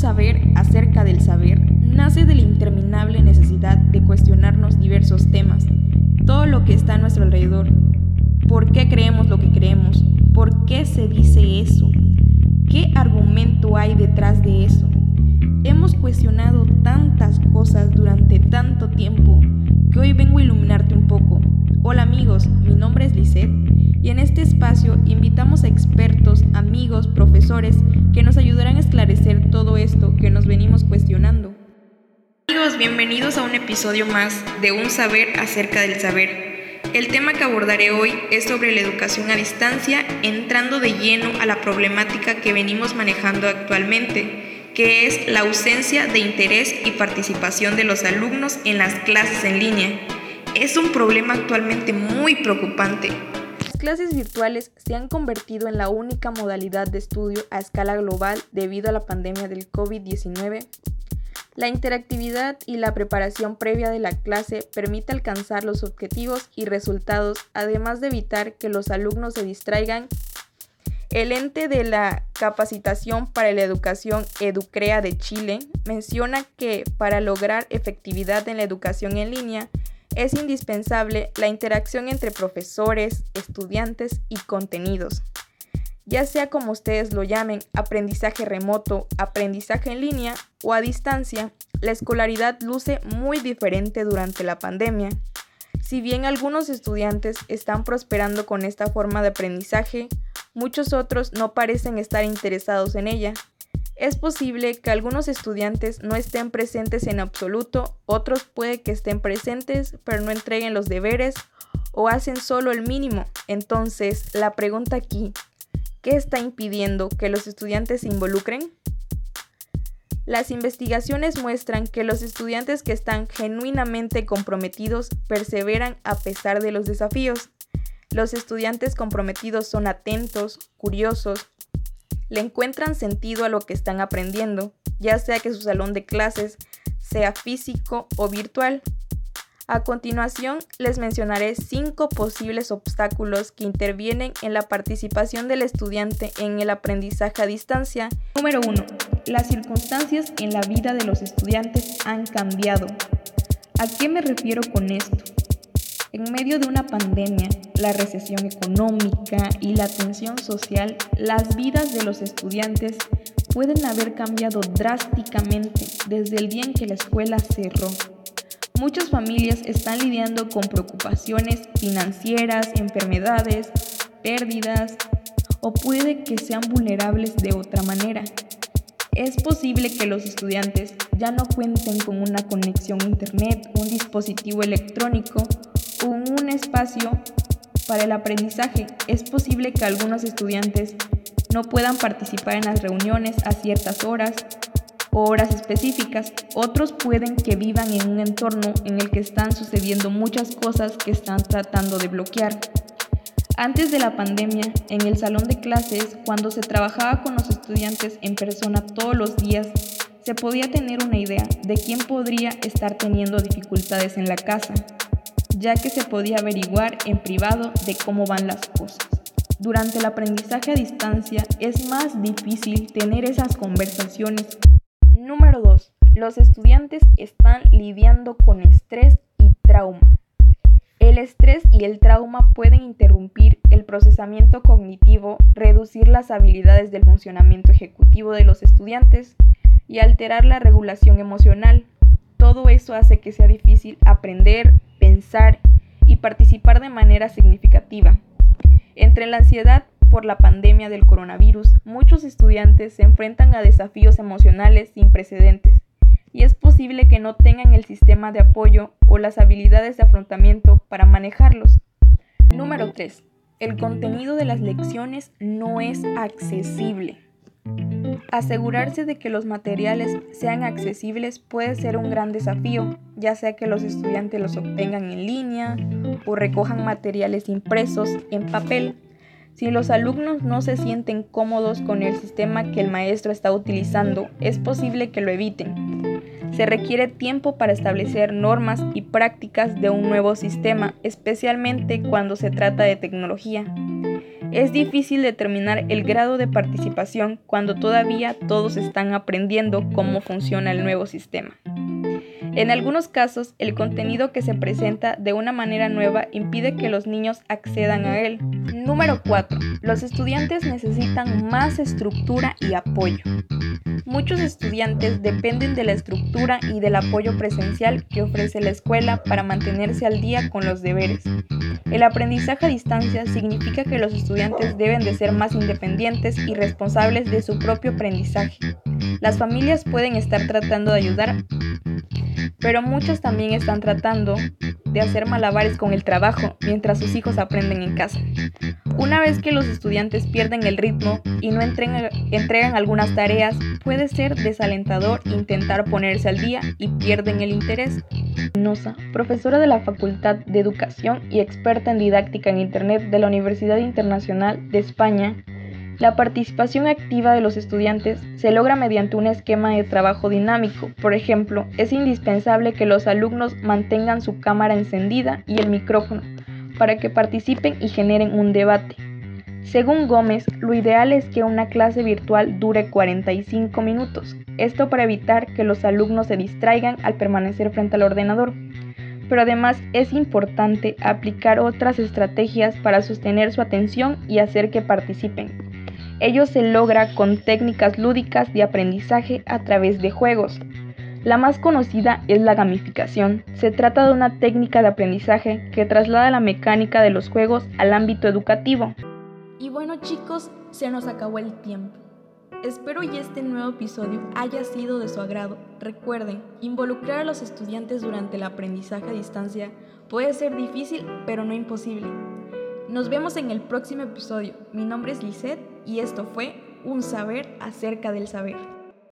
saber acerca del saber nace de la interminable necesidad de cuestionarnos diversos temas, todo lo que está a nuestro alrededor. ¿Por qué creemos lo que creemos? ¿Por qué se dice eso? ¿Qué argumento hay detrás de eso? Hemos cuestionado tantas cosas durante tanto tiempo que hoy vengo a iluminarte un poco. Hola amigos, mi nombre es Lisette y en este espacio invitamos a expertos, amigos, profesores que nos ayudarán a esclarecer todo esto que nos venimos cuestionando. Amigos, bienvenidos a un episodio más de Un Saber acerca del saber. El tema que abordaré hoy es sobre la educación a distancia, entrando de lleno a la problemática que venimos manejando actualmente, que es la ausencia de interés y participación de los alumnos en las clases en línea. Es un problema actualmente muy preocupante, clases virtuales se han convertido en la única modalidad de estudio a escala global debido a la pandemia del COVID-19. La interactividad y la preparación previa de la clase permite alcanzar los objetivos y resultados, además de evitar que los alumnos se distraigan. El ente de la capacitación para la educación Educrea de Chile menciona que para lograr efectividad en la educación en línea, es indispensable la interacción entre profesores, estudiantes y contenidos. Ya sea como ustedes lo llamen, aprendizaje remoto, aprendizaje en línea o a distancia, la escolaridad luce muy diferente durante la pandemia. Si bien algunos estudiantes están prosperando con esta forma de aprendizaje, muchos otros no parecen estar interesados en ella. Es posible que algunos estudiantes no estén presentes en absoluto, otros puede que estén presentes pero no entreguen los deberes o hacen solo el mínimo. Entonces, la pregunta aquí, ¿qué está impidiendo que los estudiantes se involucren? Las investigaciones muestran que los estudiantes que están genuinamente comprometidos perseveran a pesar de los desafíos. Los estudiantes comprometidos son atentos, curiosos, le encuentran sentido a lo que están aprendiendo, ya sea que su salón de clases sea físico o virtual. A continuación, les mencionaré cinco posibles obstáculos que intervienen en la participación del estudiante en el aprendizaje a distancia. Número 1. Las circunstancias en la vida de los estudiantes han cambiado. ¿A qué me refiero con esto? En medio de una pandemia, la recesión económica y la tensión social, las vidas de los estudiantes pueden haber cambiado drásticamente desde el día en que la escuela cerró. Muchas familias están lidiando con preocupaciones financieras, enfermedades, pérdidas o puede que sean vulnerables de otra manera. Es posible que los estudiantes ya no cuenten con una conexión a Internet, un dispositivo electrónico un espacio para el aprendizaje. Es posible que algunos estudiantes no puedan participar en las reuniones a ciertas horas o horas específicas. Otros pueden que vivan en un entorno en el que están sucediendo muchas cosas que están tratando de bloquear. Antes de la pandemia, en el salón de clases, cuando se trabajaba con los estudiantes en persona todos los días, se podía tener una idea de quién podría estar teniendo dificultades en la casa ya que se podía averiguar en privado de cómo van las cosas. Durante el aprendizaje a distancia es más difícil tener esas conversaciones. Número 2. Los estudiantes están lidiando con estrés y trauma. El estrés y el trauma pueden interrumpir el procesamiento cognitivo, reducir las habilidades del funcionamiento ejecutivo de los estudiantes y alterar la regulación emocional. Todo eso hace que sea difícil aprender, pensar y participar de manera significativa. Entre la ansiedad por la pandemia del coronavirus, muchos estudiantes se enfrentan a desafíos emocionales sin precedentes y es posible que no tengan el sistema de apoyo o las habilidades de afrontamiento para manejarlos. Número 3. El contenido de las lecciones no es accesible. Asegurarse de que los materiales sean accesibles puede ser un gran desafío, ya sea que los estudiantes los obtengan en línea o recojan materiales impresos en papel. Si los alumnos no se sienten cómodos con el sistema que el maestro está utilizando, es posible que lo eviten. Se requiere tiempo para establecer normas y prácticas de un nuevo sistema, especialmente cuando se trata de tecnología. Es difícil determinar el grado de participación cuando todavía todos están aprendiendo cómo funciona el nuevo sistema. En algunos casos, el contenido que se presenta de una manera nueva impide que los niños accedan a él. Número 4. Los estudiantes necesitan más estructura y apoyo. Muchos estudiantes dependen de la estructura y del apoyo presencial que ofrece la escuela para mantenerse al día con los deberes. El aprendizaje a distancia significa que los estudiantes deben de ser más independientes y responsables de su propio aprendizaje. Las familias pueden estar tratando de ayudar, pero muchos también están tratando de hacer malabares con el trabajo mientras sus hijos aprenden en casa. Una vez que los estudiantes pierden el ritmo y no entregan, algunas tareas, puede ser desalentador intentar ponerse al día y pierden el interés. Nosa, profesora de la Facultad de Educación y experta en didáctica en Internet de la Universidad Internacional de España, la participación activa de los estudiantes se logra mediante un esquema de trabajo dinámico. Por ejemplo, es indispensable que los alumnos mantengan su cámara encendida y el micrófono para que participen y generen un debate. Según Gómez, lo ideal es que una clase virtual dure 45 minutos, esto para evitar que los alumnos se distraigan al permanecer frente al ordenador. Pero además es importante aplicar otras estrategias para sostener su atención y hacer que participen. Ello se logra con técnicas lúdicas de aprendizaje a través de juegos. La más conocida es la gamificación. Se trata de una técnica de aprendizaje que traslada la mecánica de los juegos al ámbito educativo. Y bueno chicos, se nos acabó el tiempo. Espero y este nuevo episodio haya sido de su agrado. Recuerden, involucrar a los estudiantes durante el aprendizaje a distancia puede ser difícil, pero no imposible. Nos vemos en el próximo episodio. Mi nombre es Lisette y esto fue Un saber acerca del saber.